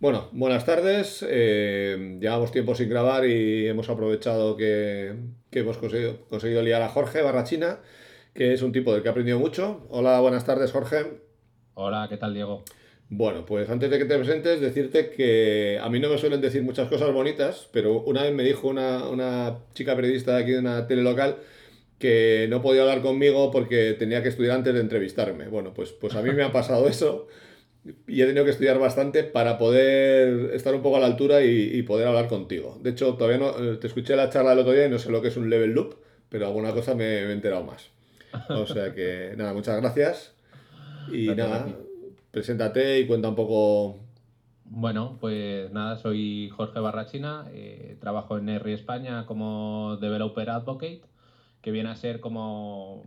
Bueno, buenas tardes. Eh, llevamos tiempo sin grabar y hemos aprovechado que, hemos conseguido, liar a Jorge Barrachina, que es un tipo del que ha aprendido mucho. Hola, buenas tardes, Jorge. Hola, ¿qué tal, Diego? Bueno, pues antes de que te presentes, decirte que a mí no me suelen decir muchas cosas bonitas, pero una vez me dijo una, chica periodista de aquí de una tele local que no podía hablar conmigo porque tenía que estudiar antes de entrevistarme. Bueno, pues, pues a mí me ha pasado eso y he tenido que estudiar bastante para poder estar un poco a la altura y, poder hablar contigo. De hecho, todavía no eh, te escuché la charla del otro día y no sé lo que es un level loop, pero alguna cosa me, he enterado más. O sea que nada, muchas gracias. Y nada, preséntate y cuenta un poco. Bueno, pues nada, soy Jorge Barrachina, eh, trabajo en R España como Developer Advocate, que viene a ser como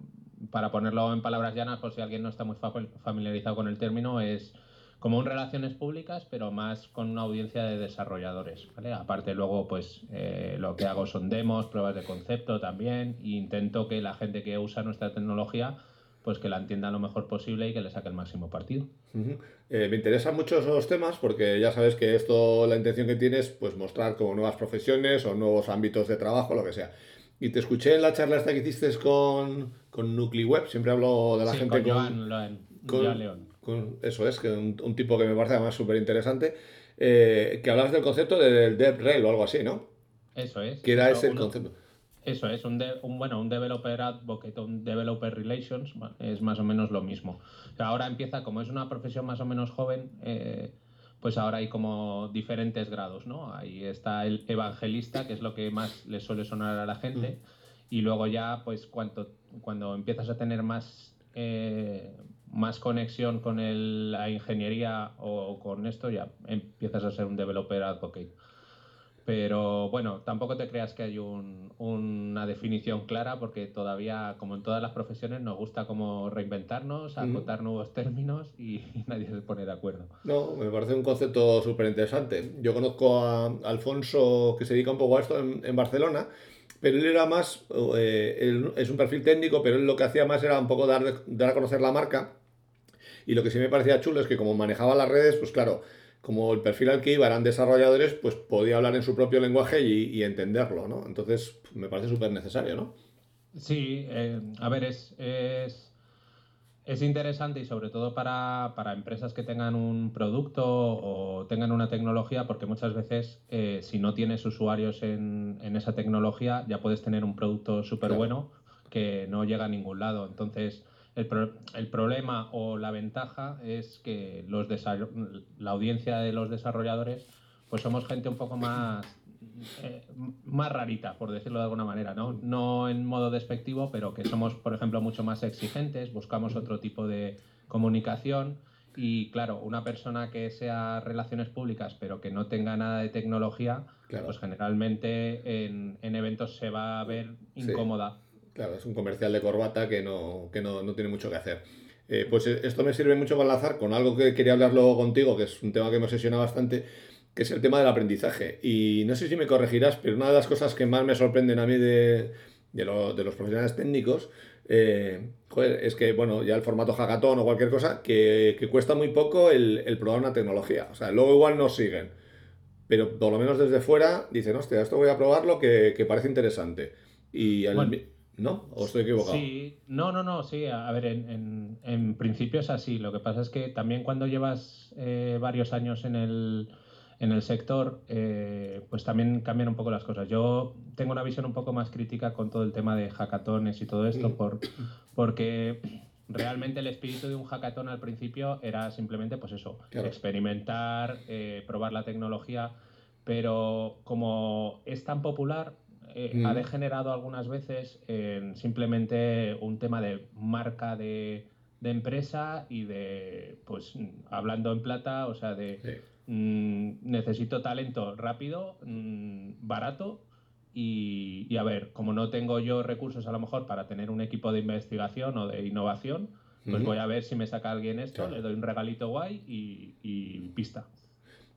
para ponerlo en palabras llanas, por si alguien no está muy familiarizado con el término, es como un relaciones públicas, pero más con una audiencia de desarrolladores. Aparte luego, pues eh, lo que hago son demos, pruebas de concepto también, e intento que la gente que usa nuestra tecnología pues que la entienda lo mejor posible y que le saque el máximo partido. Eh, me interesan mucho esos temas porque ya sabes que esto, la intención que tienes, pues mostrar como nuevas profesiones o nuevos ámbitos de trabajo, lo que sea. Y te escuché en la charla esta que hiciste con, con NucliWeb, siempre hablo de la gente con, Joan, con, León. Eso es, que un, un, tipo que me parece además súper interesante, eh, que hablabas del concepto del DevRel o algo así, ¿no? Eso es. Que era ese el concepto. Eso es, un, un, bueno, un developer advocate, un developer relations, es más o menos lo mismo. ahora empieza, como es una profesión más o menos joven, eh, pues ahora hay como diferentes grados, ¿no? Ahí está el evangelista, que es lo que más le suele sonar a la gente, mm. y luego ya, pues cuando, cuando empiezas a tener más, eh, más conexión con la ingeniería o, con esto, ya empiezas a ser un developer advocate. Pero bueno, tampoco te creas que hay una definición clara porque todavía, como en todas las profesiones, nos gusta como reinventarnos, acotar nuevos términos y, nadie se pone de acuerdo. No, me parece un concepto súper interesante. Yo conozco a Alfonso que se dedica un poco a esto en, Barcelona, pero él era más, eh, es un perfil técnico, pero él lo que hacía más era un poco dar, dar a conocer la marca. Y lo que sí me parecía chulo es que como manejaba las redes, pues claro, como el perfil al que iba eran desarrolladores, pues podía hablar en su propio lenguaje y, entenderlo, ¿no? Entonces, me parece súper necesario, ¿no? Sí, eh, a ver, es, es, interesante y sobre todo para, empresas que tengan un producto o tengan una tecnología, porque muchas veces eh, si no tienes usuarios en, esa tecnología, ya puedes tener un producto súper bueno que no llega a ningún lado. Entonces, el, el, problema o la ventaja es que los la audiencia de los desarrolladores, pues somos gente un poco más, eh, más rarita, por decirlo de alguna manera, ¿no? No en modo despectivo, pero que somos, por ejemplo, mucho más exigentes, buscamos otro tipo de comunicación. Y claro, una persona que sea relaciones públicas pero que no tenga nada de tecnología, pues generalmente en, en, eventos se va a ver incómoda. Claro, es un comercial de corbata que no, que no, tiene mucho que hacer. Eh, pues eh, esto me sirve mucho para enlazar con algo que quería hablar luego contigo, que es un tema que me obsesiona bastante, que es el tema del aprendizaje. Y no sé si me corregirás, pero una de las cosas que más me sorprenden a mí de, de, los profesionales técnicos eh, es que, bueno, ya el formato hackathon o cualquier cosa, que, cuesta muy poco el, probar una tecnología. O sea, luego igual nos siguen. Pero por lo menos desde fuera dicen, hostia, esto voy a probarlo que, que parece interesante. Y al, ¿No? ¿O estoy equivocado? Sí, no, no, no, sí. A ver, en, principio es así. Lo que pasa es que también cuando llevas eh, varios años en el, en el sector, eh, pues también cambian un poco las cosas. Yo tengo una visión un poco más crítica con todo el tema de hackatones y todo esto, mm. por, porque realmente el espíritu de un hackathon al principio era simplemente, pues eso, experimentar, eh, probar la tecnología, pero como es tan popular, eh, ha degenerado algunas veces en simplemente un tema de marca de, empresa y de, pues, hablando en plata, o sea, de mm, necesito talento rápido, mm, barato. Y, a ver, como no tengo yo recursos a lo mejor para tener un equipo de investigación o de innovación, pues voy a ver si me saca alguien esto, le doy un regalito guay y, y, pista.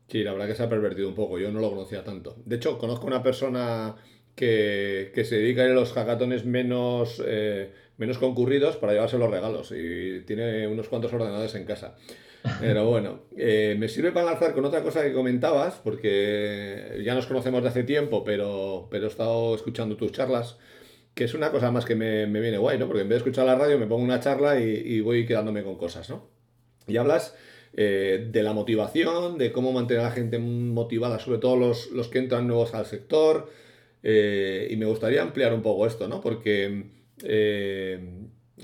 Sí, la verdad que se ha pervertido un poco, yo no lo conocía tanto. De hecho, conozco una persona que, se dedica a los hackatones menos, eh, menos concurridos para llevarse los regalos y tiene unos cuantos ordenadores en casa. Pero bueno, eh, me sirve para lanzar con otra cosa que comentabas, porque ya nos conocemos de hace tiempo, pero, pero he estado escuchando tus charlas, que es una cosa más que me, viene guay, ¿no? Porque en vez de escuchar la radio me pongo una charla y, voy quedándome con cosas, ¿no? Y hablas eh, de la motivación, de cómo mantener a la gente motivada, sobre todo los, los que entran nuevos al sector, eh, y me gustaría ampliar un poco esto, ¿no? Porque,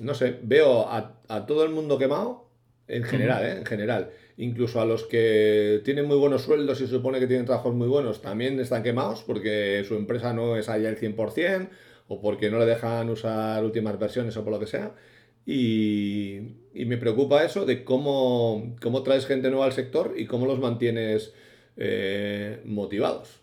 no sé, veo a, todo el mundo quemado en general, ¿eh? En general. Incluso a los que tienen muy buenos sueldos y se supone que tienen trabajos muy buenos, también están quemados porque su empresa no es allá el 100% o porque no le dejan usar últimas versiones o por lo que sea. Y, me preocupa eso de cómo, cómo, traes gente nueva al sector y cómo los mantienes eh, motivados.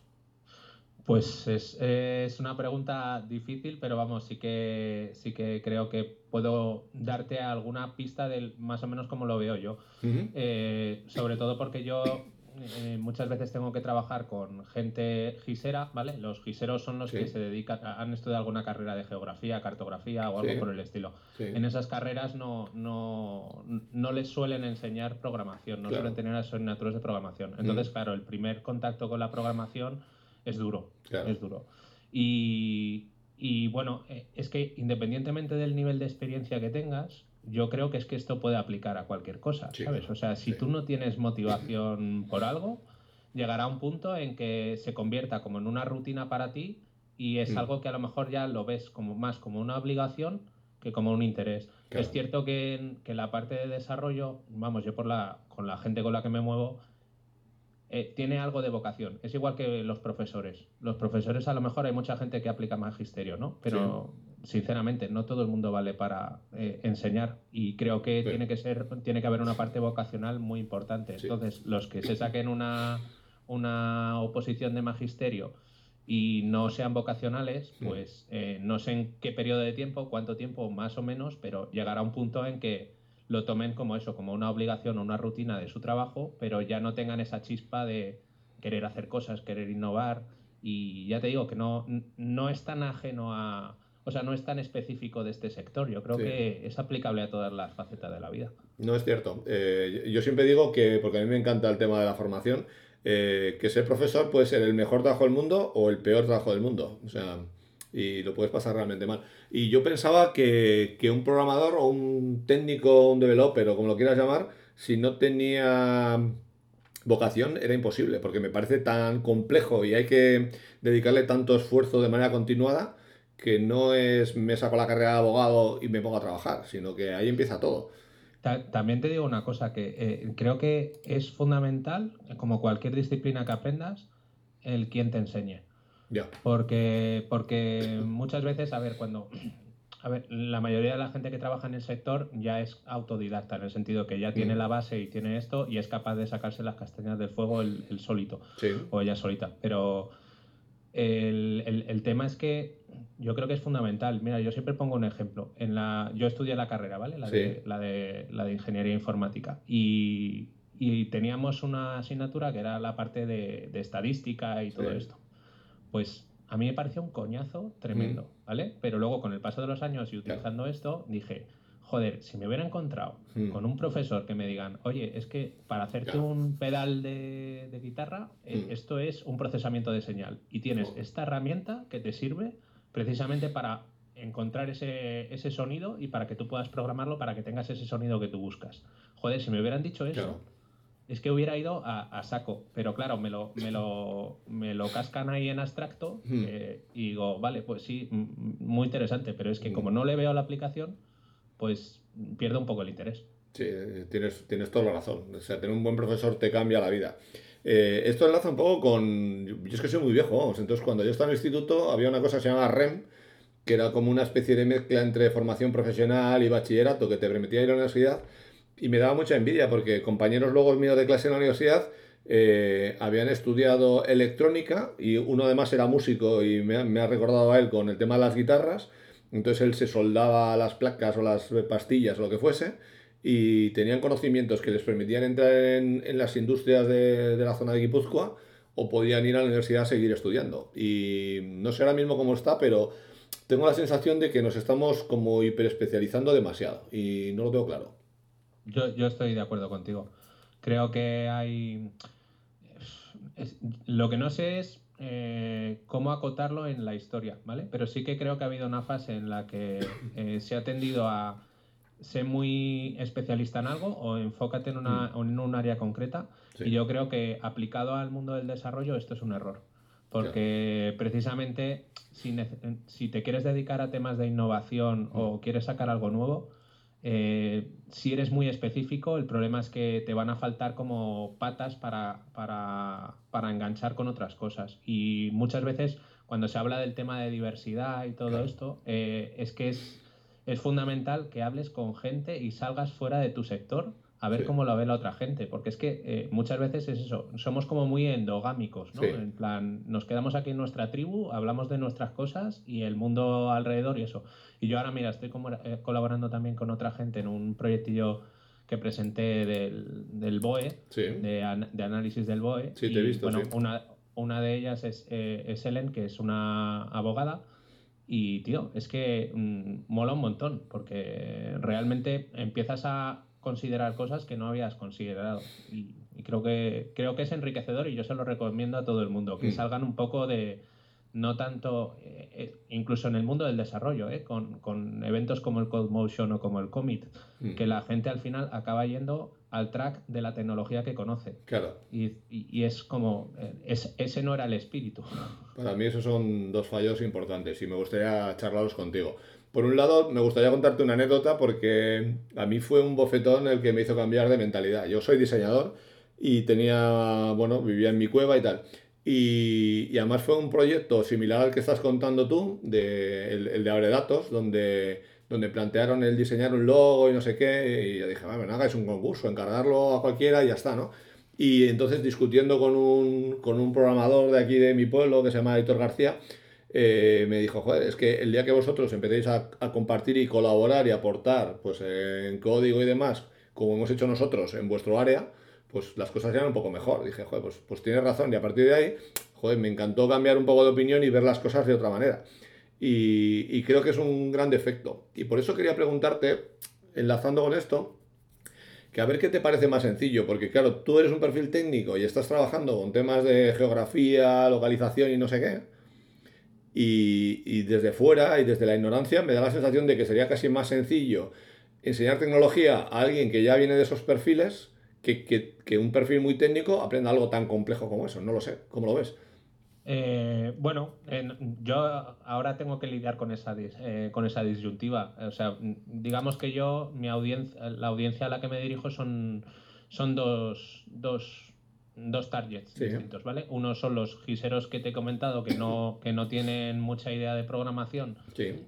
Pues es, una pregunta difícil, pero vamos, sí que sí que creo que puedo darte alguna pista de más o menos como lo veo yo. Eh, sobre todo porque yo eh, muchas veces tengo que trabajar con gente gisera, ¿vale? Los giseros son los que se dedican, han estudiado alguna carrera de geografía, cartografía o algo por el estilo. En esas carreras no, no, no, les suelen enseñar programación, no suelen tener asignaturas de programación. Entonces, claro, el primer contacto con la programación es duro, es duro. Y, bueno, eh, es que independientemente del nivel de experiencia que tengas, yo creo que es que esto puede aplicar a cualquier cosa, ¿sabes? O sea, si tú no tienes motivación por algo, llegará un punto en que se convierta como en una rutina para ti y es mm. algo que a lo mejor ya lo ves como más como una obligación que como un interés. Es cierto que en, que la parte de desarrollo, vamos, yo por la, con la gente con la que me muevo, eh, tiene algo de vocación. Es igual que los profesores. Los profesores a lo mejor hay mucha gente que aplica magisterio, ¿no? Pero sinceramente no todo el mundo vale para eh, enseñar y creo que tiene que ser, tiene que haber una parte vocacional muy importante. Entonces, los que se saquen una, una oposición de magisterio y no sean vocacionales, pues eh, no sé en qué periodo de tiempo, cuánto tiempo más o menos, pero llegará un punto en que lo tomen como eso, como una obligación o una rutina de su trabajo, pero ya no tengan esa chispa de querer hacer cosas, querer innovar. Y ya te digo que no, no es tan ajeno a, o sea, no es tan específico de este sector. Yo creo que es aplicable a todas las facetas de la vida. No es cierto. Eh, yo siempre digo que, porque a mí me encanta el tema de la formación, eh, que ser profesor puede ser el mejor trabajo del mundo o el peor trabajo del mundo. O sea, y lo puedes pasar realmente mal. Y yo pensaba que, un programador o un técnico, un developer o como lo quieras llamar, si no tenía vocación era imposible, porque me parece tan complejo y hay que dedicarle tanto esfuerzo de manera continuada que no es me saco la carrera de abogado y me pongo a trabajar, sino que ahí empieza todo. También te digo una cosa, que eh, creo que es fundamental, como cualquier disciplina que aprendas, el quien te enseñe. Porque, porque muchas veces, a ver, cuando. A ver, la mayoría de la gente que trabaja en el sector ya es autodidacta, en el sentido que ya tiene mm. la base y tiene esto y es capaz de sacarse las castañas del fuego el, solito. O ella solita. Pero el, tema es que yo creo que es fundamental. Mira, yo siempre pongo un ejemplo. En la, yo estudié la carrera, ¿vale? La, de, la, de, la de ingeniería informática. Y, teníamos una asignatura que era la parte de, estadística y todo esto pues a mí me pareció un coñazo tremendo, mm. ¿vale? Pero luego con el paso de los años y utilizando esto, dije, joder, si me hubiera encontrado mm. con un profesor que me digan, oye, es que para hacerte un pedal de, guitarra, eh, esto es un procesamiento de señal y tienes esta herramienta que te sirve precisamente para encontrar ese, ese, sonido y para que tú puedas programarlo para que tengas ese sonido que tú buscas. Joder, si me hubieran dicho eso, es que hubiera ido a, saco, pero claro, me lo, me lo, me lo cascan ahí en abstracto hmm. eh, y digo, vale, pues sí, muy interesante, pero es que como no le veo la aplicación, pues pierdo un poco el interés. Sí, tienes, tienes toda la razón. O sea, tener un buen profesor te cambia la vida. Eh, esto enlaza un poco con... Yo es que soy muy viejo, vamos. Entonces, cuando yo estaba en el instituto, había una cosa que se llamaba REM, que era como una especie de mezcla entre formación profesional y bachillerato que te permitía ir a la universidad y me daba mucha envidia porque compañeros luego míos de clase en la universidad eh, habían estudiado electrónica y uno además era músico y me, ha recordado a él con el tema de las guitarras. Entonces él se soldaba las placas o las pastillas o lo que fuese y tenían conocimientos que les permitían entrar en, las industrias de, de, la zona de Guipúzcoa o podían ir a la universidad a seguir estudiando. Y no sé ahora mismo cómo está, pero tengo la sensación de que nos estamos como hiperespecializando demasiado y no lo tengo claro. Yo, yo estoy de acuerdo contigo. Creo que hay... lo que no sé es eh, cómo acotarlo en la historia, ¿vale? Pero sí que creo que ha habido una fase en la que eh, se ha tendido a ser muy especialista en algo o enfócate en, una, mm. en un área concreta. Y yo creo que aplicado al mundo del desarrollo esto es un error. Porque precisamente si, si, te quieres dedicar a temas de innovación o mm. quieres sacar algo nuevo, eh, si eres muy específico, el problema es que te van a faltar como patas para, para, enganchar con otras cosas. Y muchas veces cuando se habla del tema de diversidad y todo esto, eh, es que es, es fundamental que hables con gente y salgas fuera de tu sector a ver cómo lo ve la otra gente, porque es que eh, muchas veces es eso, somos como muy endogámicos, ¿no? En plan, nos quedamos aquí en nuestra tribu, hablamos de nuestras cosas y el mundo alrededor y eso. Y yo ahora, mira, estoy como, eh, colaborando también con otra gente en un proyectillo que presenté del, del BOE, de, análisis del BOE. Sí, te he visto. Bueno, una, una de ellas es, eh, es Ellen, que es una abogada. Y, tío, es que mm, mola un montón, porque realmente empiezas a considerar cosas que no habías considerado. Y, creo, que, creo que es enriquecedor y yo se lo recomiendo a todo el mundo, que mm. salgan un poco de, no tanto, eh, eh, incluso en el mundo del desarrollo, eh, con, con, eventos como el Code Motion o como el Commit, mm. que la gente al final acaba yendo al track de la tecnología que conoce. Claro. Y, y, es como, es, ese no era el espíritu. Para mí esos son dos fallos importantes y me gustaría charlarlos contigo. Por un lado, me gustaría contarte una anécdota porque a mí fue un bofetón el que me hizo cambiar de mentalidad. Yo soy diseñador y tenía, bueno, vivía en mi cueva y tal. Y, además fue un proyecto similar al que estás contando tú, de, el, de Abre Datos, donde, donde plantearon el diseñar un logo y no sé qué. Y yo dije, bueno, hagáis un concurso, encargarlo a cualquiera y ya está, ¿no? Y entonces discutiendo con un, con un programador de aquí de mi pueblo que se llama Héctor García, eh, me dijo, joder, es que el día que vosotros empecéis a, compartir y colaborar y aportar pues, en código y demás, como hemos hecho nosotros en vuestro área, pues las cosas eran un poco mejor. Dije, joder, pues, pues tienes razón. Y a partir de ahí, joder, me encantó cambiar un poco de opinión y ver las cosas de otra manera. Y, y creo que es un gran defecto. Y por eso quería preguntarte, enlazando con esto, que a ver qué te parece más sencillo, porque claro, tú eres un perfil técnico y estás trabajando con temas de geografía, localización y no sé qué y, desde fuera y desde la ignorancia me da la sensación de que sería casi más sencillo enseñar tecnología a alguien que ya viene de esos perfiles que, un perfil muy técnico aprenda algo tan complejo como eso. No lo sé. ¿Cómo lo ves? Eh, bueno, yo ahora tengo que lidiar con esa, eh, con esa disyuntiva. O sea, digamos que yo, mi audiencia, la audiencia a la que me dirijo son, son dos, dos dos targets distintos, ¿vale? Uno son los giseros que te he comentado que no, que no tienen mucha idea de programación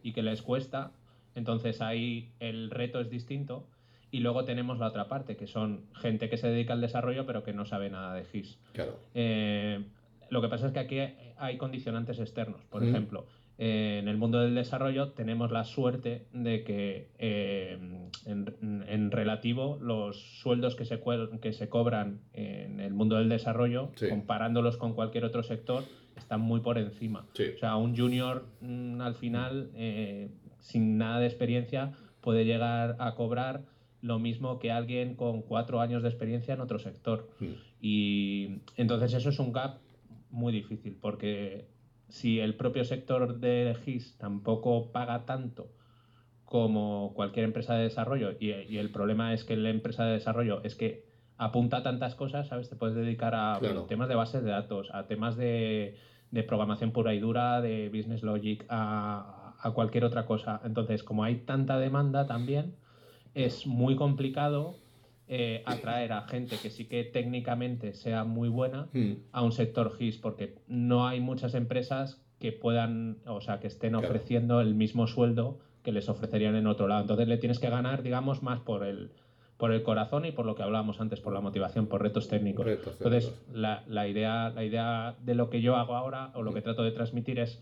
y que les cuesta. Entonces ahí el reto es distinto. Y luego tenemos la otra parte, que son gente que se dedica al desarrollo pero que no sabe nada de GIS. Claro. Eh, lo que pasa es que aquí hay condicionantes externos. Por ejemplo, en el mundo del desarrollo tenemos la suerte de que eh, en, relativo los sueldos que se, que se cobran en el mundo del desarrollo, comparándolos con cualquier otro sector, están muy por encima. O sea, un junior mm, al final, eh, sin nada de experiencia, puede llegar a cobrar lo mismo que alguien con cuatro años de experiencia en otro sector. Hmm. Y entonces eso es un gap muy difícil porque si el propio sector de GIS tampoco paga tanto como cualquier empresa de desarrollo, y, el problema es que la empresa de desarrollo es que apunta tantas cosas, ¿sabes? Te puedes dedicar a temas de bases de datos, a temas de, programación pura y dura, de business logic, a, a, cualquier otra cosa. Entonces, como hay tanta demanda también, es muy complicado eh, atraer a gente que sí que técnicamente sea muy buena hmm. a un sector GIS, porque no hay muchas empresas que puedan, o sea, que estén ofreciendo el mismo sueldo que les ofrecerían en otro lado. Entonces le tienes que ganar, digamos, más por el, por el corazón y por lo que hablábamos antes, por la motivación, por retos técnicos. Entonces, la, la, idea, la idea de lo que yo hago ahora o lo que trato de transmitir es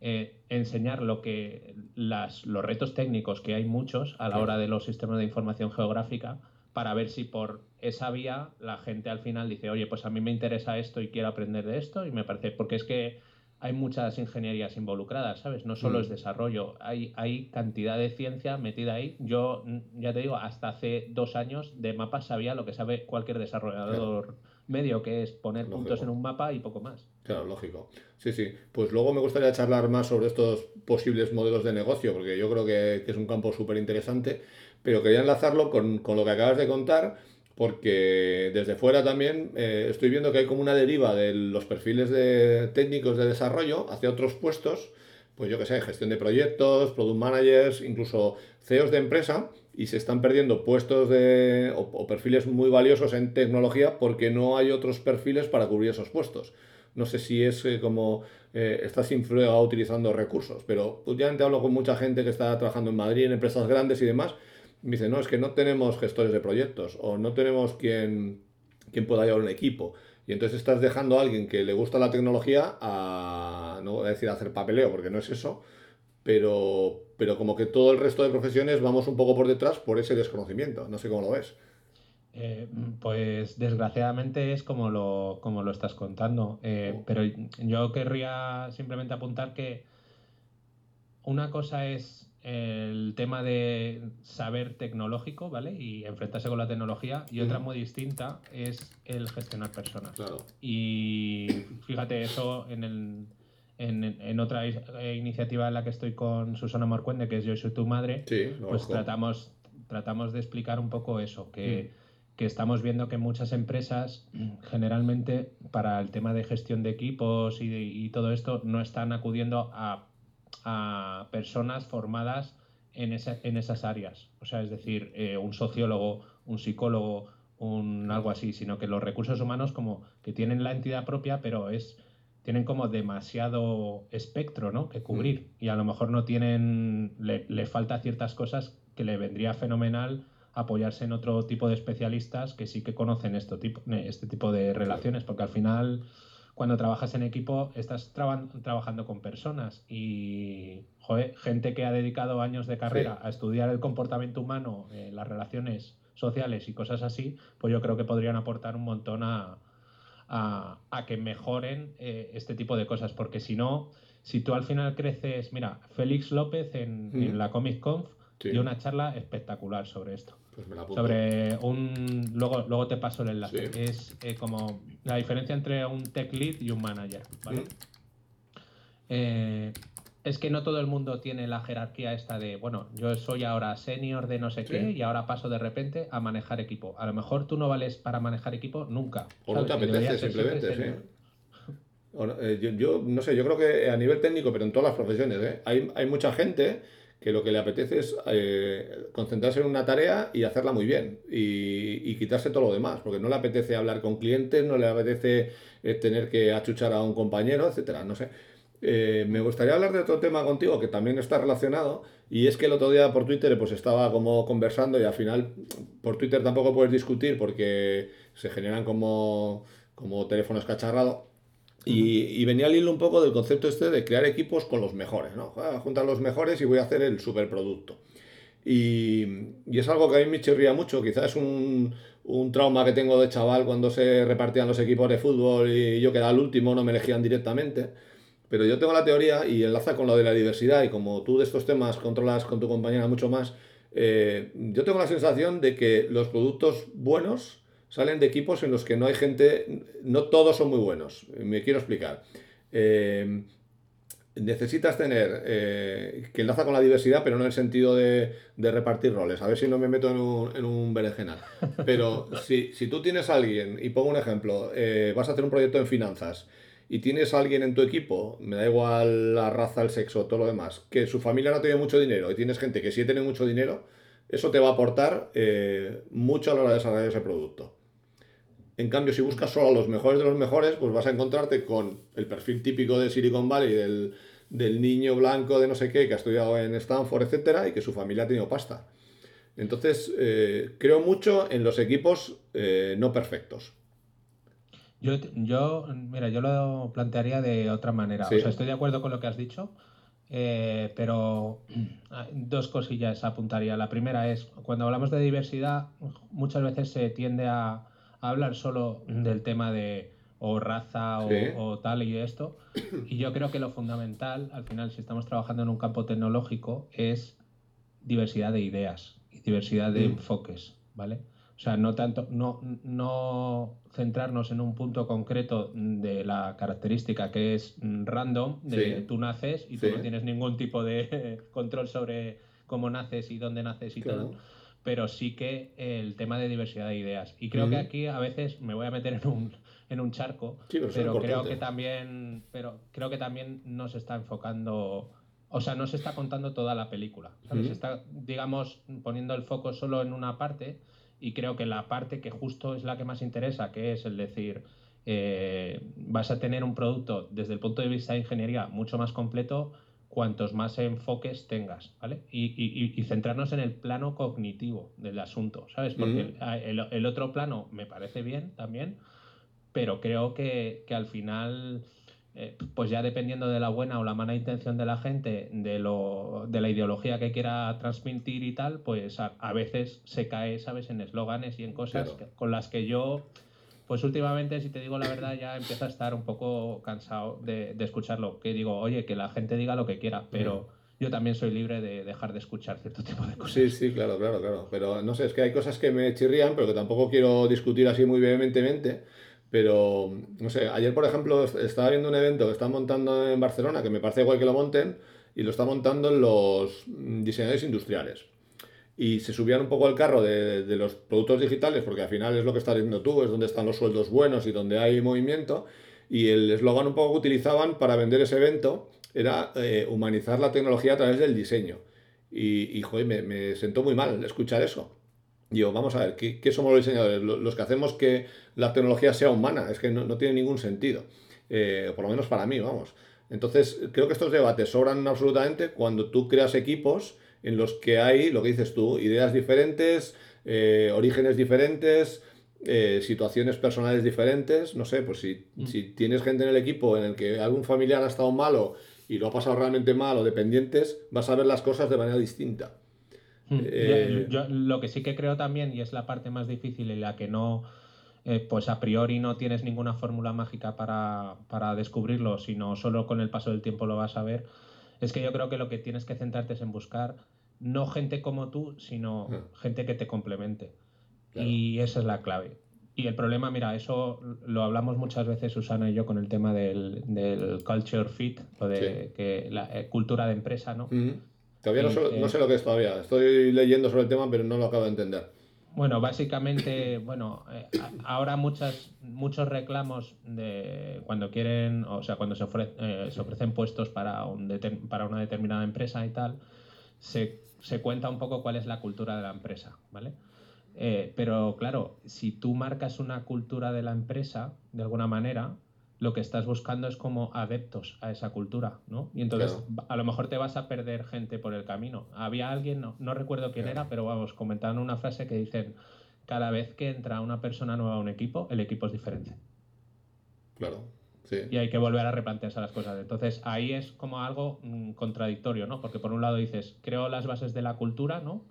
eh, enseñar lo que las, los retos técnicos, que hay muchos a la hora de los sistemas de información geográfica, para ver si por esa vía la gente al final dice, oye, pues a mí me interesa esto y quiero aprender de esto y me parece, porque es que hay muchas ingenierías involucradas, ¿sabes? No solo es mm. desarrollo, hay, hay cantidad de ciencia metida ahí. Yo, ya te digo, hasta hace dos años de mapas sabía lo que sabe cualquier desarrollador medio, que es poner puntos en un mapa y poco más. Claro, lógico. Sí, sí. Pues luego me gustaría charlar más sobre estos posibles modelos de negocio, porque yo creo que, es un campo súper interesante, pero quería enlazarlo con, con lo que acabas de contar porque desde fuera también eh, estoy viendo que hay como una deriva de los perfiles de técnicos de desarrollo hacia otros puestos, pues yo que sé, gestión de proyectos, product managers, incluso CEOs de empresa, y se están perdiendo puestos de, o, perfiles muy valiosos en tecnología porque no hay otros perfiles para cubrir esos puestos. No sé si es eh, como eh, estás utilizando recursos, pero últimamente hablo con mucha gente que está trabajando en Madrid, en empresas grandes y demás, me dice, no, es que no tenemos gestores de proyectos o no tenemos quien, quien pueda llevar un equipo. Y entonces estás dejando a alguien que le gusta la tecnología a, no voy a decir hacer papeleo, porque no es eso, pero, pero como que todo el resto de profesiones vamos un poco por detrás por ese desconocimiento. No sé cómo lo ves. Eh, pues desgraciadamente es como lo, como lo estás contando, eh, oh. pero yo querría simplemente apuntar que una cosa es el tema de saber tecnológico, ¿vale? Y enfrentarse con la tecnología. Y otra muy distinta es el gestionar personas. Claro. Y fíjate, eso en, el, en, otra iniciativa en la que estoy con Susana Morcuende, que es Yo soy tu madre, pues tratamos, tratamos de explicar un poco eso, que, mm. que estamos viendo que muchas empresas generalmente para el tema de gestión de equipos y, y todo esto no están acudiendo a a personas formadas en, en esas áreas. O sea, es decir, eh, un sociólogo, un psicólogo, un algo así, sino que los recursos humanos como que tienen la entidad propia, pero es tienen como demasiado espectro ¿no? que cubrir mm. y a lo mejor no tienen, le, le, falta ciertas cosas que le vendría fenomenal apoyarse en otro tipo de especialistas que sí que conocen esto tipo, este tipo de relaciones, porque al final cuando trabajas en equipo estás trabajando con personas y gente que ha dedicado años de carrera a estudiar el comportamiento humano, eh, las relaciones sociales y cosas así, pues yo creo que podrían aportar un montón a, que mejoren eh, este tipo de cosas, porque si no, si tú al final creces, mira, Félix López en, en la Comic Conf dio una charla espectacular sobre esto. Pues sobre un. Luego, luego te paso el enlace. Es eh, como la diferencia entre un tech lead y un manager. ¿vale? Mm. Eh, es que no todo el mundo tiene la jerarquía esta de, bueno, yo soy ahora senior de no sé qué y ahora paso de repente a manejar equipo. A lo mejor tú no vales para manejar equipo nunca. O no te apetece simplemente, sí. Eh, yo, no sé, yo creo que a nivel técnico, pero en todas las profesiones, hay, hay mucha gente que lo que le apetece es eh, concentrarse en una tarea y hacerla muy bien y, quitarse todo lo demás, porque no le apetece hablar con clientes, no le apetece eh, tener que achuchar a un compañero, etcétera, no sé. Eh, me gustaría hablar de otro tema contigo que también está relacionado y es que el otro día por Twitter pues estaba como conversando y al final por Twitter tampoco puedes discutir porque se generan como, como teléfonos cacharrados y, venía al hilo un poco del concepto este de crear equipos con los mejores, ¿no? Juntar los mejores y voy a hacer el superproducto. Y, y es algo que a mí me chirría mucho, quizás es un, un, trauma que tengo de chaval cuando se repartían los equipos de fútbol y yo quedaba el último, no me elegían directamente. Pero yo tengo la teoría y enlaza con lo de la diversidad y como tú de estos temas controlas con tu compañera mucho más, eh, yo tengo la sensación de que los productos buenos salen de equipos en los que no hay gente, no todos son muy buenos. Me quiero explicar. Eh, necesitas tener, eh, que enlaza con la diversidad, pero no en el sentido de, repartir roles. A ver si no me meto en un, en un berenjenal. Pero si, tú tienes a alguien, y pongo un ejemplo, eh, vas a hacer un proyecto en finanzas y tienes alguien en tu equipo, me da igual la raza, el sexo, todo lo demás, que su familia no tiene mucho dinero y tienes gente que sí tiene mucho dinero, eso te va a aportar mucho a la hora de desarrollar ese producto. En cambio, si buscas solo a los mejores de los mejores, pues vas a encontrarte con el perfil típico de Silicon Valley, del, niño blanco de no sé qué, que ha estudiado en Stanford, etcétera, y que su familia ha tenido pasta. Entonces, eh, creo mucho en los equipos eh, no perfectos. Yo, yo, mira, yo lo plantearía de otra manera. O sea, estoy de acuerdo con lo que has dicho, eh, pero dos cosillas apuntaría. La primera es, cuando hablamos de diversidad, muchas veces se tiende a hablar solo del tema de o raza o, tal y esto. Y yo creo que lo fundamental, al final, si estamos trabajando en un campo tecnológico, es diversidad de ideas y diversidad de mm. enfoques, ¿vale? O sea, no tanto, no, no centrarnos en un punto concreto de la característica que es random, de tú naces y tú no tienes ningún tipo de control sobre cómo naces y dónde naces y todo pero sí que el tema de diversidad de ideas. Y creo que aquí a veces me voy a meter en un, en un charco, pero, creo que también, pero creo que también nos está enfocando, o sea, no se está contando toda la película, Se está, digamos, poniendo el foco solo en una parte y creo que la parte que justo es la que más interesa, que es el decir, eh, vas a tener un producto desde el punto de vista de ingeniería mucho más completo cuantos más enfoques tengas, ¿vale? Y, centrarnos en el plano cognitivo del asunto, ¿sabes? Porque el, otro plano me parece bien también, pero creo que, al final, eh, pues ya dependiendo de la buena o la mala intención de la gente, de, lo, de la ideología que quiera transmitir y tal, pues a, veces se cae, ¿sabes? En eslóganes y en cosas con las que yo pues últimamente, si te digo la verdad, ya empiezo a estar un poco cansado de, escucharlo. Que digo, oye, que la gente diga lo que quiera, pero yo también soy libre de dejar de escuchar cierto tipo de cosas. Sí, sí, claro, claro, claro. Pero no sé, es que hay cosas que me chirrían, pero que tampoco quiero discutir así muy vehementemente. Pero, no sé, ayer, por ejemplo, estaba viendo un evento que están montando en Barcelona, que me parece igual que lo monten, y lo está montando los diseñadores industriales y se subían un poco al carro de, los productos digitales, porque al final es lo que estás diciendo tú, es donde están los sueldos buenos y donde hay movimiento, y el eslogan un poco que utilizaban para vender ese evento era eh, humanizar la tecnología a través del diseño. Y, y joder, me, me, sentó muy mal escuchar eso. Digo, vamos a ver, ¿qué, somos los diseñadores? Los que hacemos que la tecnología sea humana, es que no, tiene ningún sentido, eh, por lo menos para mí, vamos. Entonces, creo que estos debates sobran absolutamente cuando tú creas equipos en los que hay, lo que dices tú, ideas diferentes, eh, orígenes diferentes, eh, situaciones personales diferentes. No sé, pues si, mm. si, tienes gente en el equipo en el que algún familiar ha estado malo y lo ha pasado realmente mal o dependientes, vas a ver las cosas de manera distinta. Mm. Eh, yo, lo que sí que creo también, y es la parte más difícil en la que no, pues a priori no tienes ninguna fórmula mágica para, para, descubrirlo, sino solo con el paso del tiempo lo vas a ver, es que yo creo que lo que tienes que centrarte es en buscar no gente como tú, sino ah. gente que te complemente. Y esa es la clave. Y el problema, mira, eso lo hablamos muchas veces Susana y yo con el tema del, culture fit, o de que la eh, cultura de empresa, ¿no? Todavía no, sé, lo que es todavía. Estoy leyendo sobre el tema, pero no lo acabo de entender. Bueno, básicamente, bueno, eh, ahora muchas, muchos reclamos de cuando quieren, o sea, cuando se, eh, se ofrecen puestos para, un para una determinada empresa y tal, se se cuenta un poco cuál es la cultura de la empresa, ¿vale? Eh, pero claro, si tú marcas una cultura de la empresa, de alguna manera, lo que estás buscando es como adeptos a esa cultura, ¿no? Y entonces a lo mejor te vas a perder gente por el camino. Había alguien, no, recuerdo quién era, pero vamos, comentaron una frase que dicen, cada vez que entra una persona nueva a un equipo, el equipo es diferente. Claro. Y hay que volver a replantearse las cosas. Entonces ahí es como algo mm, contradictorio, ¿no? Porque por un lado dices, creo las bases de la cultura, ¿no?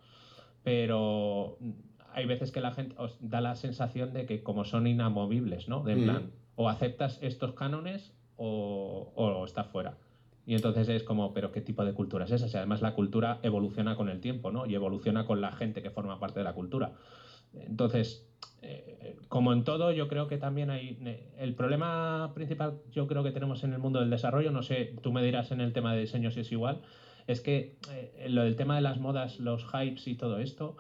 Pero mm, hay veces que la gente os da la sensación de que como son inamovibles, ¿no? De plan, o aceptas estos cánones o, o estás fuera. Y entonces es como, pero ¿qué tipo de cultura es esa? Además la cultura evoluciona con el tiempo, ¿no? Y evoluciona con la gente que forma parte de la cultura. Entonces, eh, como en todo, yo creo que también hay. Eh, el problema principal, yo creo que tenemos en el mundo del desarrollo, no sé, tú me dirás en el tema de diseño si es igual, es que eh, lo del tema de las modas, los hypes y todo esto,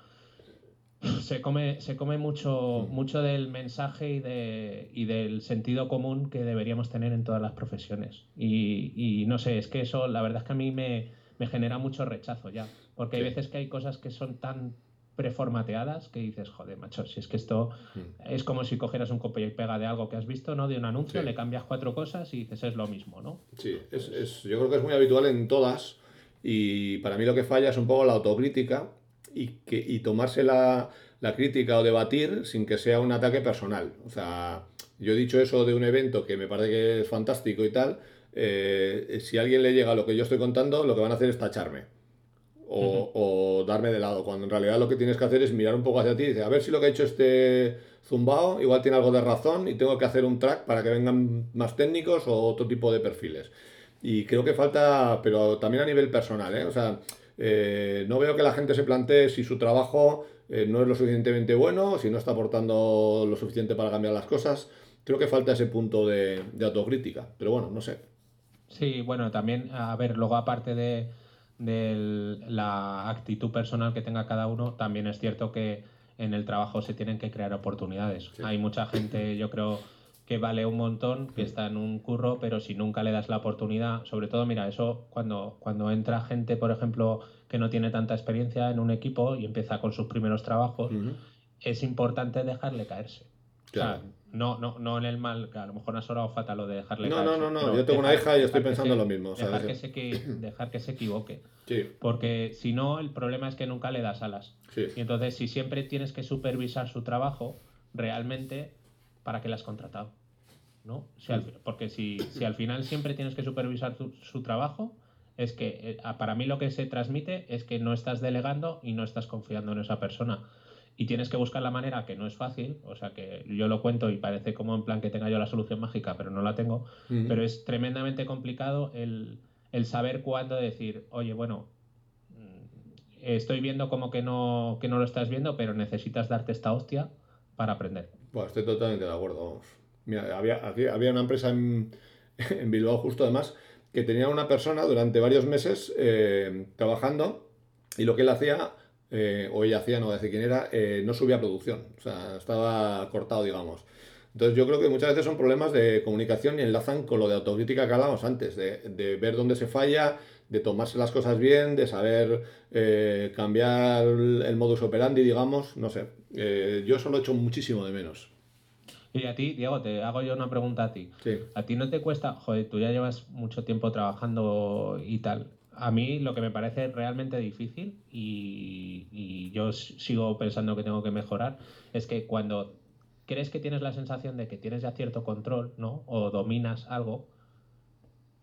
se come, se come mucho, mucho del mensaje y, de, y del sentido común que deberíamos tener en todas las profesiones. Y, no sé, es que eso, la verdad es que a mí me, me genera mucho rechazo ya, porque hay veces que hay cosas que son tan preformateadas que dices, joder, macho, si es que esto mm. es como si cogieras un copia y pega de algo que has visto, ¿no? De un anuncio, le cambias cuatro cosas y dices, es lo mismo, ¿no? Sí, es, es, yo creo que es muy habitual en todas y para mí lo que falla es un poco la autocrítica y, que, y tomarse la, la crítica o debatir sin que sea un ataque personal. O sea, yo he dicho eso de un evento que me parece que es fantástico y tal, eh, si a alguien le llega lo que yo estoy contando, lo que van a hacer es tacharme o, darme de lado, cuando en realidad lo que tienes que hacer es mirar un poco hacia ti y decir, a ver si lo que ha hecho este zumbao, igual tiene algo de razón y tengo que hacer un track para que vengan más técnicos o otro tipo de perfiles. Y creo que falta, pero también a nivel personal, ¿eh? O sea, eh, no veo que la gente se plantee si su trabajo eh, no es lo suficientemente bueno, si no está aportando lo suficiente para cambiar las cosas. Creo que falta ese punto de, autocrítica, pero bueno, no sé. Sí, bueno, también, a ver, luego aparte de, la actitud personal que tenga cada uno, también es cierto que en el trabajo se tienen que crear oportunidades. Hay mucha gente, yo creo, que vale un montón, que está en un curro, pero si nunca le das la oportunidad, sobre todo, mira, eso cuando, cuando entra gente, por ejemplo, que no tiene tanta experiencia en un equipo y empieza con sus primeros trabajos, es importante dejarle caerse. Claro. O sea, no, no, no en el mal, que a lo mejor ha sonado fatal lo de dejarle no. No, no, no, yo tengo una hija y estoy pensando lo mismo. Dejar, que se, dejar que se equivoque. Sí. Porque si no, el problema es que nunca le das alas. Sí. Y entonces, si siempre tienes que supervisar su trabajo, realmente ¿para qué la has contratado? ¿No? porque si, al final siempre tienes que supervisar su trabajo, es que eh, para mí lo que se transmite es que no estás delegando y no estás confiando en esa persona. Y tienes que buscar la manera, que no es fácil, o sea que yo lo cuento y parece como en plan que tenga yo la solución mágica, pero no la tengo, pero es tremendamente complicado el, saber cuándo decir, oye, bueno, mm, estoy viendo como que no, que no lo estás viendo, pero necesitas darte esta hostia para aprender. Bueno, estoy totalmente de acuerdo. Mira, había, aquí, había una empresa en, Bilbao justo además que tenía una persona durante varios meses eh, trabajando y lo que él hacía, eh, o ella hacía, no voy a decir quién era, eh, no subía producción. O sea, estaba cortado, digamos. Entonces yo creo que muchas veces son problemas de comunicación y enlazan con lo de autocrítica que hablábamos antes, de, de ver dónde se falla, de tomarse las cosas bien, de saber cambiar el modus operandi, digamos, no sé. Eh, yo eso lo echo muchísimo de menos. Y a ti, Diego, te hago yo una pregunta a ti. ¿A ti no te cuesta, joder, tú ya llevas mucho tiempo trabajando y tal? A mí lo que me parece realmente difícil y, y yo sigo pensando que tengo que mejorar es que cuando crees que tienes la sensación de que tienes ya cierto control, ¿no? O dominas algo,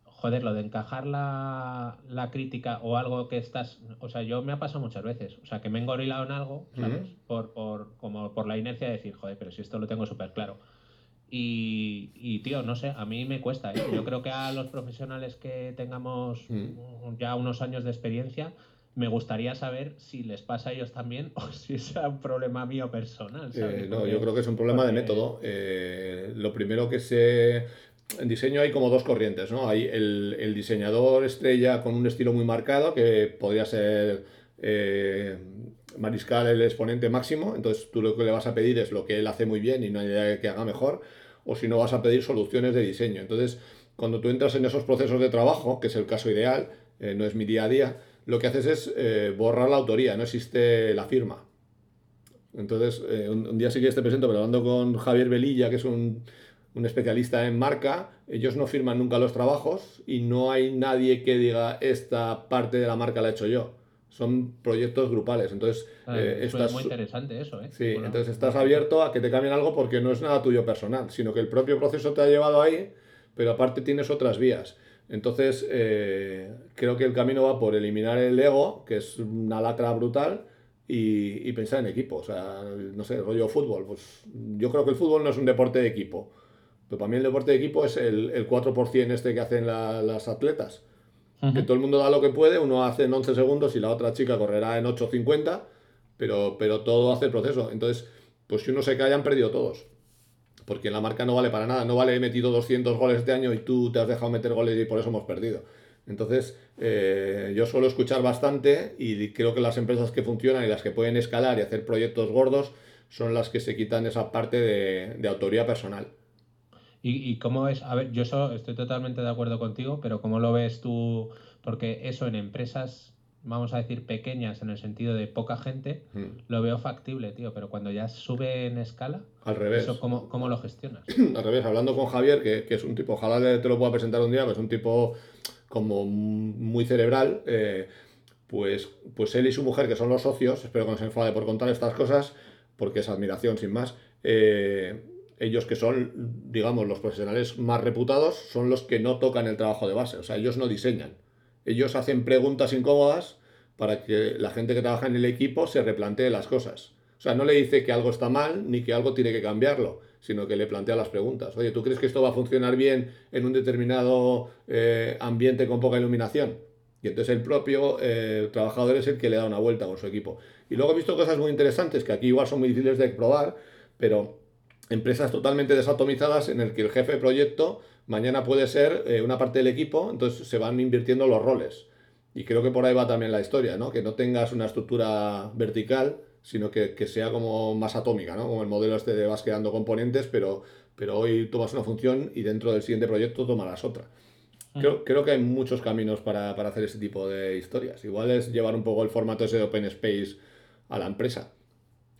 joder, lo de encajar la, crítica o algo que estás. O sea, yo me ha pasado muchas veces. O sea, que me he engorilado en algo, ¿sabes? por, por, como por la inercia de decir, joder, pero si esto lo tengo súper claro. Y, y, tío, no sé, a mí me cuesta. ¿eh? Yo creo que a los profesionales que tengamos ya unos años de experiencia, me gustaría saber si les pasa a ellos también o si es un problema mío personal. Eh, no, yo creo que es un problema de método. Eh, lo primero que se en diseño hay como dos corrientes, ¿no? Hay el, diseñador estrella con un estilo muy marcado, que podría ser eh, Mariscal el exponente máximo, entonces tú lo que le vas a pedir es lo que él hace muy bien y no hay idea que haga mejor, o si no vas a pedir soluciones de diseño. Entonces, cuando tú entras en esos procesos de trabajo, que es el caso ideal, eh, no es mi día a día, lo que haces es eh, borrar la autoría, no existe la firma. Entonces, un, un, día sí que te presento, pero hablando con Javier Velilla, que es un un especialista en marca, ellos no firman nunca los trabajos y no hay nadie que diga esta parte de la marca la he hecho yo. Son proyectos grupales. Entonces, ah, eh, es muy interesante eso, ¿eh? Sí, entonces estás abierto a que te cambien algo porque no es nada tuyo personal, sino que el propio proceso te ha llevado ahí, pero aparte tienes otras vías. Entonces, eh, creo que el camino va por eliminar el ego, que es una lacra brutal, y, y, pensar en equipo. O sea, no sé, rollo fútbol. Pues yo creo que el fútbol no es un deporte de equipo. Pero para mí el deporte de equipo es el, el 4% este que hacen las atletas. Que todo el mundo da lo que puede, uno hace en 11 segundos y la otra chica correrá en 8.50, pero, pero todo hace el proceso. Entonces, pues si uno se cae, han perdido todos. Porque la marca no vale para nada. No vale he metido 200 goles este año y tú te has dejado meter goles y por eso hemos perdido. Entonces, eh, yo suelo escuchar bastante y creo que las empresas que funcionan y las que pueden escalar y hacer proyectos gordos son las que se quitan esa parte de, de autoría personal. ¿Y, cómo es? A ver, yo eso estoy totalmente de acuerdo contigo, pero ¿cómo lo ves tú? Porque eso en empresas, vamos a decir, pequeñas, en el sentido de poca gente, hmm. lo veo factible, tío, pero cuando ya sube en escala, al revés. ¿eso cómo, cómo lo gestionas? Al revés, hablando con Javier, que, que, es un tipo, ojalá te lo pueda presentar un día, pues es un tipo como muy cerebral, eh, pues, pues él y su mujer, que son los socios, espero que no se enfade por contar estas cosas, porque es admiración sin más, eh, ellos que son, digamos, los profesionales más reputados, son los que no tocan el trabajo de base, o sea, ellos no diseñan. Ellos hacen preguntas incómodas para que la gente que trabaja en el equipo se replantee las cosas. O sea, no le dice que algo está mal ni que algo tiene que cambiarlo, sino que le plantea las preguntas. Oye, ¿tú crees que esto va a funcionar bien en un determinado eh, ambiente con poca iluminación? Y entonces el propio eh, trabajador es el que le da una vuelta con su equipo. Y luego he visto cosas muy interesantes que aquí igual son muy difíciles de probar, pero empresas totalmente desatomizadas en el que el jefe de proyecto mañana puede ser eh, una parte del equipo, entonces se van invirtiendo los roles. Y creo que por ahí va también la historia, ¿no? Que no tengas una estructura vertical, sino que, sea como más atómica, ¿no? Como el modelo este de vas creando componentes, pero, pero hoy tomas una función y dentro del siguiente proyecto tomarás otra. Creo, creo, que hay muchos caminos para, hacer ese tipo de historias. Igual es llevar un poco el formato ese de Open Space a la empresa.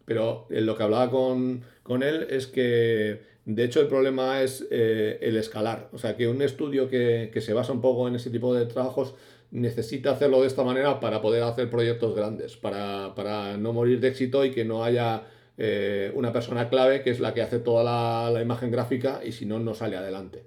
Pero en lo que hablaba con, él es que, de hecho, el problema es eh, el escalar. O sea, que un estudio que, se basa un poco en ese tipo de trabajos necesita hacerlo de esta manera para poder hacer proyectos grandes, para, no morir de éxito y que no haya eh, una persona clave que es la que hace toda la, imagen gráfica y si no, no sale adelante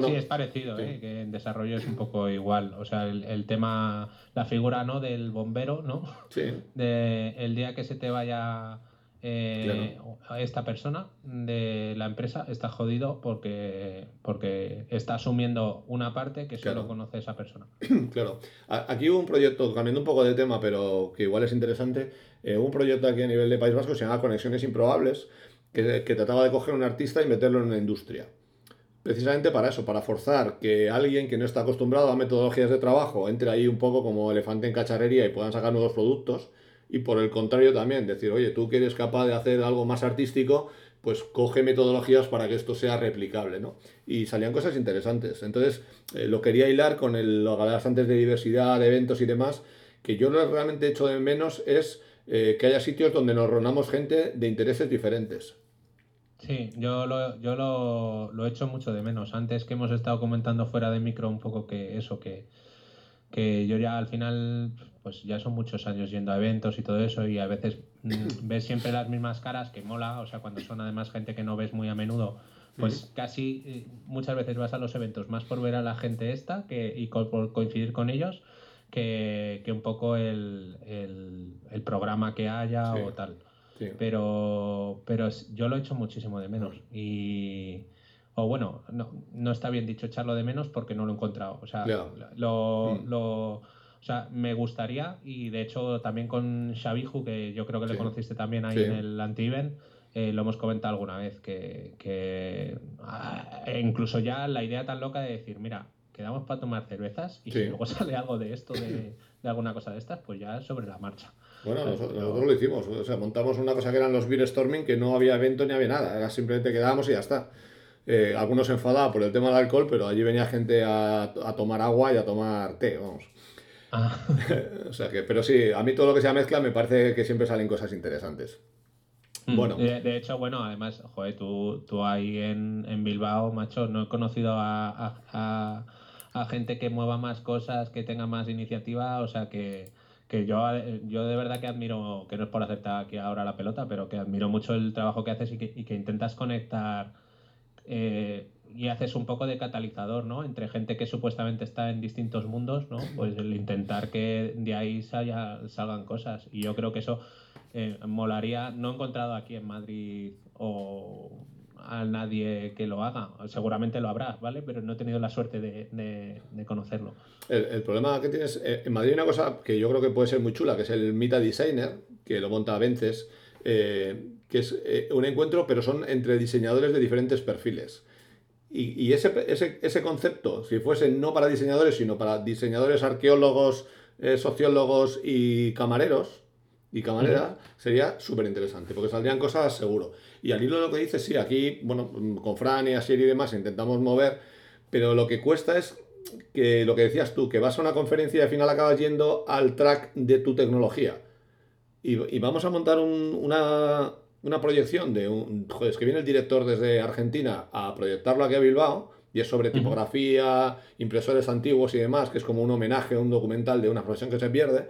sí, es parecido, ¿eh? que en desarrollo es un poco igual. O sea, el, tema, la figura ¿no? del bombero, ¿no? Sí. De el día que se te vaya eh, esta persona de la empresa, está jodido porque, porque está asumiendo una parte que solo conoce esa persona. claro. Aquí hubo un proyecto, cambiando un poco de tema, pero que igual es interesante, eh, un proyecto aquí a nivel de País Vasco se llama Conexiones Improbables, que, que trataba de coger un artista y meterlo en la industria precisamente para eso, para forzar que alguien que no está acostumbrado a metodologías de trabajo entre ahí un poco como elefante en cacharrería y puedan sacar nuevos productos. Y por el contrario también, decir, oye, tú que eres capaz de hacer algo más artístico, pues coge metodologías para que esto sea replicable, ¿no? Y salían cosas interesantes. Entonces, eh, lo quería hilar con el, lo que antes de diversidad, de eventos y demás, que yo realmente hecho de menos es eh, que haya sitios donde nos reunamos gente de intereses diferentes. Sí, yo lo, yo lo, lo echo mucho de menos. Antes que hemos estado comentando fuera de micro un poco que eso, que, que yo ya al final, pues ya son muchos años yendo a eventos y todo eso y a veces mm, ves siempre las mismas caras que mola, o sea, cuando son además gente que no ves muy a menudo, pues casi eh, muchas veces vas a los eventos más por ver a la gente esta que, y por coincidir con ellos que, que un poco el, el, el programa que haya o tal. Pero, pero yo lo he hecho muchísimo de menos. Y. O bueno, no, no está bien dicho echarlo de menos porque no lo he encontrado. O sea, lo, mm. lo, o sea, me gustaría, y de hecho también con Xaviju, que yo creo que le conociste también ahí en el anti-event, eh, lo hemos comentado alguna vez, que, que ah, incluso ya la idea tan loca de decir, mira, quedamos para tomar cervezas y si luego sale algo de esto, de, de, alguna cosa de estas, pues ya sobre la marcha. Bueno, nosotros, lo hicimos, o sea, montamos una cosa que eran los beer storming, que no había evento ni había nada, era simplemente quedábamos y ya está. Eh, algunos se enfadaban por el tema del alcohol, pero allí venía gente a, a tomar agua y a tomar té, vamos. Ah. o sea que, pero sí, a mí todo lo que sea mezcla me parece que siempre salen cosas interesantes. Mm, bueno. De, hecho, bueno, además, joder, tú, tú ahí en, en Bilbao, macho, no he conocido a, a, a, gente que mueva más cosas, que tenga más iniciativa, o sea que que yo, eh, yo de verdad que admiro, que no es por aceptar aquí ahora la pelota, pero que admiro mucho el trabajo que haces y que, intentas conectar eh, y haces un poco de catalizador, ¿no? Entre gente que supuestamente está en distintos mundos, ¿no? Pues el intentar que de ahí salgan cosas. Y yo creo que eso eh, molaría, no he encontrado aquí en Madrid o a nadie que lo haga. Seguramente lo habrá, ¿vale? Pero no he tenido la suerte de, conocerlo. El, problema que tienes, eh, en Madrid hay una cosa que yo creo que puede ser muy chula, que es el Mita Designer, que lo monta Vences, eh, que es eh, un encuentro, pero son entre diseñadores de diferentes perfiles. Y, ese, ese, concepto, si fuese no para diseñadores, sino para diseñadores, arqueólogos, sociólogos y camareros, y camarera, sería súper interesante, porque saldrían cosas seguro. Y al hilo de lo que dices, sí, aquí, bueno, con Fran y Asier y demás intentamos mover, pero lo que cuesta es que lo que decías tú, que vas a una conferencia y al final acabas yendo al track de tu tecnología. Y, vamos a montar una, proyección de un. Joder, es que viene el director desde Argentina a proyectarlo aquí a Bilbao, y es sobre tipografía, impresores antiguos y demás, que es como un homenaje, un documental de una profesión que se pierde.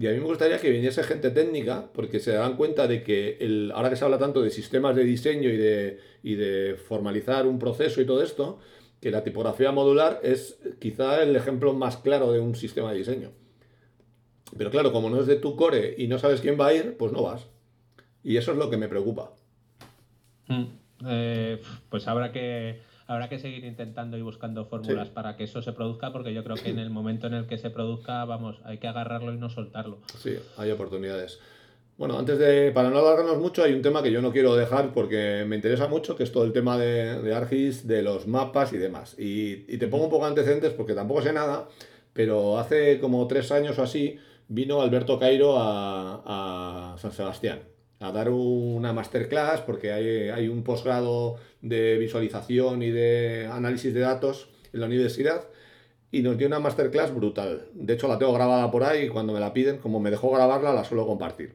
Y a mí me gustaría que viniese gente técnica, porque se dan cuenta de que el, ahora que se habla tanto de sistemas de diseño y de, y de formalizar un proceso y todo esto, que la tipografía modular es quizá el ejemplo más claro de un sistema de diseño. Pero claro, como no es de tu core y no sabes quién va a ir, pues no vas. Y eso es lo que me preocupa. Mm, eh, pues habrá que, habrá que seguir intentando y buscando fórmulas para que eso se produzca, porque yo creo que en el momento en el que se produzca, vamos, hay que agarrarlo y no soltarlo. Sí, hay oportunidades. Bueno, antes de, para no alargarnos mucho, hay un tema que yo no quiero dejar porque me interesa mucho, que es todo el tema de, de Argis, de los mapas y demás. Y, y te pongo un poco antecedentes porque tampoco sé nada, pero hace como tres años o así vino Alberto Cairo a, a San Sebastián a dar una masterclass porque hay, hay un posgrado de visualización y de análisis de datos en la universidad y nos dio una masterclass brutal. De hecho, la tengo grabada por ahí y cuando me la piden, como me dejó grabarla, la suelo compartir.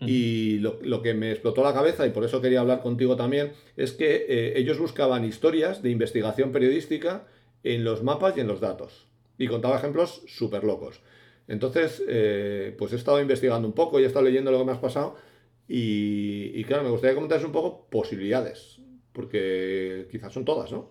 Y lo, lo, que me explotó la cabeza, y por eso quería hablar contigo también, es que eh, ellos buscaban historias de investigación periodística en los mapas y en los datos. Y contaba ejemplos súper locos. Entonces, eh, pues he estado investigando un poco y he estado leyendo lo que me has pasado y, claro, me gustaría comentar un poco posibilidades, porque quizás son todas, ¿no?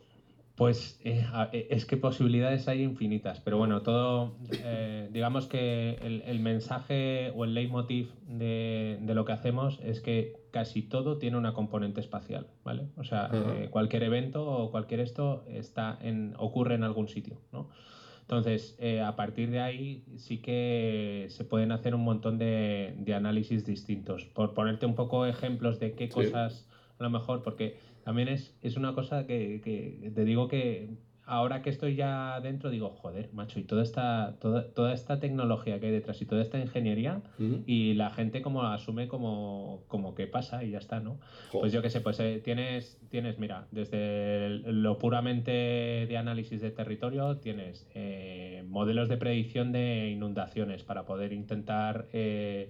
Pues eh, eh, es que posibilidades hay infinitas, pero bueno, todo, eh, digamos que el, mensaje o el leitmotiv de, de, lo que hacemos es que casi todo tiene una componente espacial, ¿vale? O sea, cualquier evento o cualquier esto está en, ocurre en algún sitio, ¿no? Entonces, eh, a partir de ahí sí que se pueden hacer un montón de, análisis distintos. Por ponerte un poco ejemplos de qué cosas, a lo mejor, porque también es, es una cosa que, que te digo que ahora que estoy ya dentro, digo, joder, macho, y toda esta, toda, toda esta tecnología que hay detrás y toda esta ingeniería, y la gente como asume como, como que pasa y ya está, ¿no? Pues yo qué sé, pues eh, tienes, tienes, mira, desde lo puramente de análisis de territorio, tienes eh, modelos de predicción de inundaciones para poder intentar eh,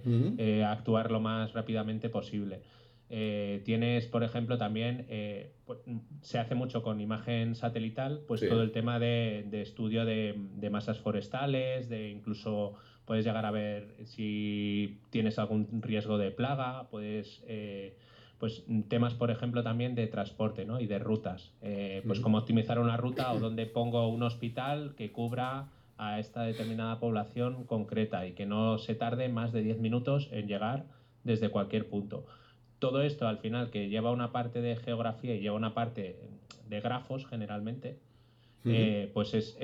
actuar lo más rápidamente posible. Eh, tienes, por ejemplo, también, eh, pues, se hace mucho con imagen satelital, pues todo el tema de, estudio de, masas forestales, de incluso puedes llegar a ver si tienes algún riesgo de plaga, puedes... Eh, pues temas, por ejemplo, también de transporte ¿no? y de rutas. pues cómo optimizar una ruta o dónde pongo un hospital que cubra a esta determinada población concreta y que no se tarde más de 10 minutos en llegar desde cualquier punto todo esto al final que lleva una parte de geografía y lleva una parte de grafos generalmente, eh, pues es,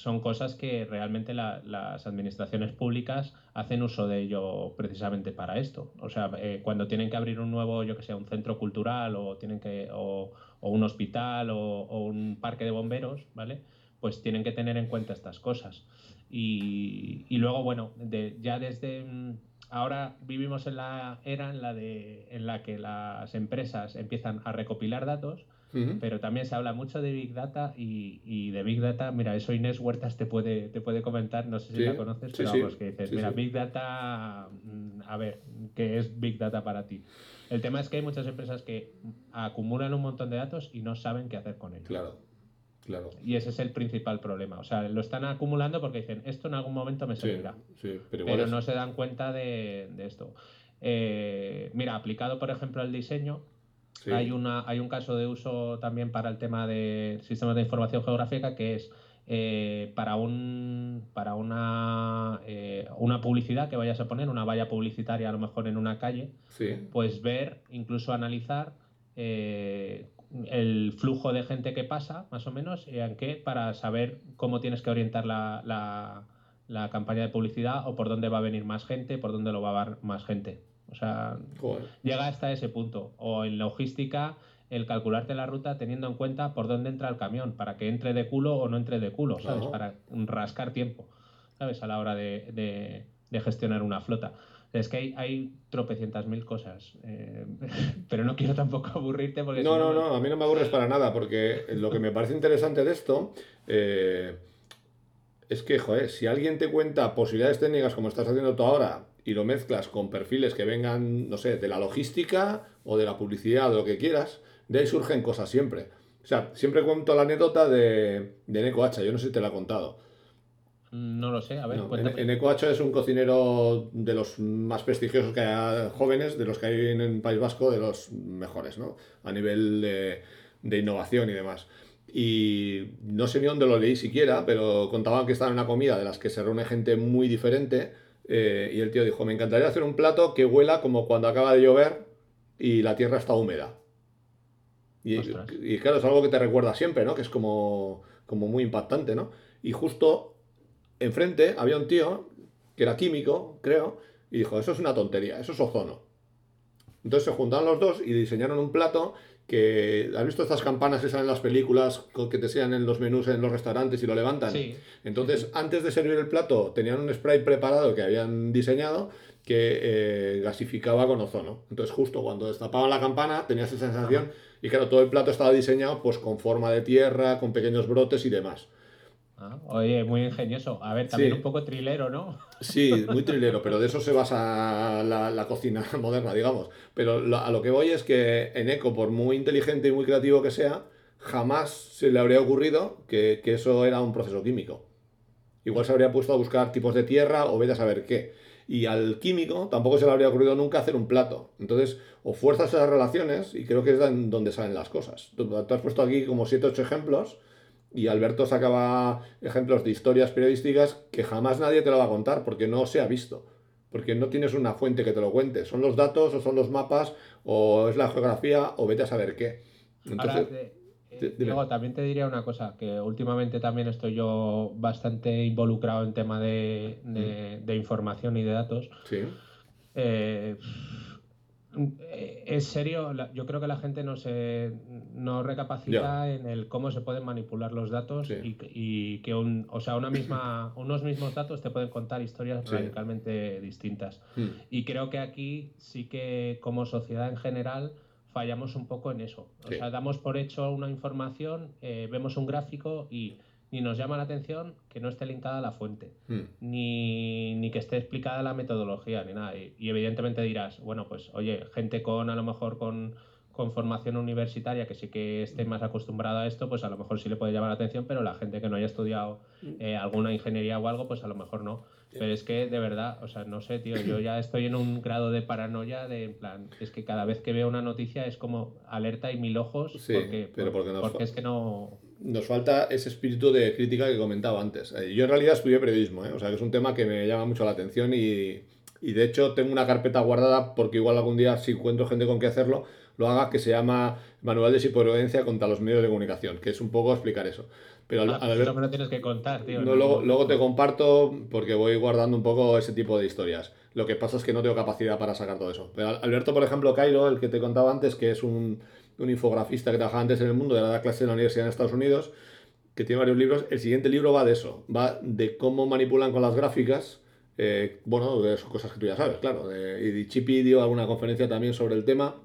son cosas que realmente las administraciones públicas hacen uso de ello precisamente para esto. O sea, eh, cuando tienen que abrir un nuevo, yo que sé, un centro cultural o tienen que o, un hospital o, un parque de bomberos, ¿vale? Pues tienen que tener en cuenta estas cosas. Y, y luego, bueno, de, ya desde ahora vivimos en la era en la, de, en la que las empresas empiezan a recopilar datos, pero también se habla mucho de Big Data y, de Big Data, mira, eso Inés Huertas te puede, te puede comentar, no sé si la conoces, pero vamos, que dices, mira, Big Data, mm, a ver, ¿qué es Big Data para ti? El tema es que hay muchas empresas que acumulan un montón de datos y no saben qué hacer con ellos. Claro. Y ese es el principal problema. O sea, lo están acumulando porque dicen, esto en algún momento me servirá. pero, no se dan cuenta de, esto. Eh, mira, aplicado por ejemplo al diseño, hay, una, hay un caso de uso también para el tema de sistemas de información geográfica que es eh, para, un, para una, eh, una publicidad que vayas a poner, una valla publicitaria a lo mejor en una calle, pues ver, incluso analizar el flujo de gente que pasa, más o menos, y en qué, para saber cómo tienes que orientar la, la, campaña de publicidad o por dónde va a venir más gente, por dónde lo va a ver más gente. O sea, llega hasta ese punto. O en logística, el calcularte la ruta teniendo en cuenta por dónde entra el camión, para que entre de culo o no entre de culo, ¿sabes? Para rascar tiempo, ¿sabes? A la hora de, de gestionar una flota. Es que hay, tropecientas mil cosas, eh, pero no quiero tampoco aburrirte porque... No, no, no, a mí no me aburres para nada, porque lo que me parece interesante de esto eh, es que, joder, si alguien te cuenta posibilidades técnicas como estás haciendo tú ahora y lo mezclas con perfiles que vengan, no sé, de la logística o de la publicidad, o lo que quieras, de ahí surgen cosas siempre. O sea, siempre cuento la anécdota de, de Neko Hacha, yo no sé si te la he contado. No lo sé, a ver. en, Ecoacho es un cocinero de los más prestigiosos que hay jóvenes, de los que hay en el País Vasco, de los mejores, ¿no? A nivel de, de innovación y demás. Y no sé ni dónde lo leí siquiera, pero contaban que estaba en una comida de las que se reúne gente muy diferente, eh, y el tío dijo, me encantaría hacer un plato que huela como cuando acaba de llover y la tierra está húmeda. Y, y, claro, es algo que te recuerda siempre, ¿no? Que es como, como muy impactante, ¿no? Y justo enfrente había un tío que era químico, creo, y dijo, eso es una tontería, eso es ozono. Entonces se juntaron los dos y diseñaron un plato que has visto estas campanas que salen en las películas que te sean en los menús en los restaurantes y lo levantan. Sí. Entonces, antes de servir el plato, tenían un spray preparado que habían diseñado que eh, gasificaba con ozono. Entonces, justo cuando destapaban la campana, tenías esa sensación y claro, todo el plato estaba diseñado pues con forma de tierra, con pequeños brotes y demás. Ah, oye, muy ingenioso. A ver, también un poco trilero, ¿no? Sí, muy trilero, pero de eso se basa la, cocina moderna, digamos. Pero a lo que voy es que en Eco, por muy inteligente y muy creativo que sea, jamás se le habría ocurrido que, eso era un proceso químico. Igual se habría puesto a buscar tipos de tierra o vete a saber qué. Y al químico tampoco se le habría ocurrido nunca hacer un plato. Entonces, o fuerzas esas relaciones, y creo que es donde salen las cosas. Tú, tú has puesto aquí como 7 8 ejemplos y Alberto sacaba ejemplos de historias periodísticas que jamás nadie te lo va a contar porque no se ha visto. Porque no tienes una fuente que te lo cuente. Son los datos o son los mapas o es la geografía o vete a saber qué. Entonces, eh, luego también te diría una cosa, que últimamente también estoy yo bastante involucrado en tema de, de, mm. información y de datos. Sí. Eh, eh, es serio, yo creo que la gente no se no recapacita en el cómo se pueden manipular los datos y, que un, o sea, una misma, unos mismos datos te pueden contar historias radicalmente distintas. Hmm. Y creo que aquí sí que como sociedad en general fallamos un poco en eso. O sea, damos por hecho una información, eh, vemos un gráfico y ni nos llama la atención que no esté linkada a la fuente, hmm. ni, que esté explicada la metodología, ni nada. Y, evidentemente dirás, bueno, pues oye, gente con a lo mejor con, con, formación universitaria que sí que esté más acostumbrada a esto, pues a lo mejor sí le puede llamar la atención, pero la gente que no haya estudiado hmm. eh, alguna ingeniería o algo, pues a lo mejor no. Pero es que de verdad, o sea, no sé, tío, yo ya estoy en un grado de paranoia de en plan, es que cada vez que veo una noticia es como alerta y mil ojos, porque, pero porque, porque es que no nos falta ese espíritu de crítica que comentaba antes. Eh, yo en realidad estudié periodismo, ¿eh? o sea que es un tema que me llama mucho la atención y, y, de hecho tengo una carpeta guardada porque igual algún día si encuentro gente con que hacerlo, lo haga que se llama Manual de Supervivencia contra los medios de comunicación, que es un poco explicar eso. Pero ah, al, eso me lo tienes que contar, tío. No, luego, luego te comparto porque voy guardando un poco ese tipo de historias. Lo que pasa es que no tengo capacidad para sacar todo eso. Pero Alberto, por ejemplo, Cairo, el que te contaba antes, que es un un infografista que trabajaba antes en el mundo, de la clase en la universidad en Estados Unidos, que tiene varios libros. El siguiente libro va de eso, va de cómo manipulan con las gráficas. Eh, bueno, de esas cosas que tú ya sabes, claro. y de Chippy dio alguna conferencia también sobre el tema,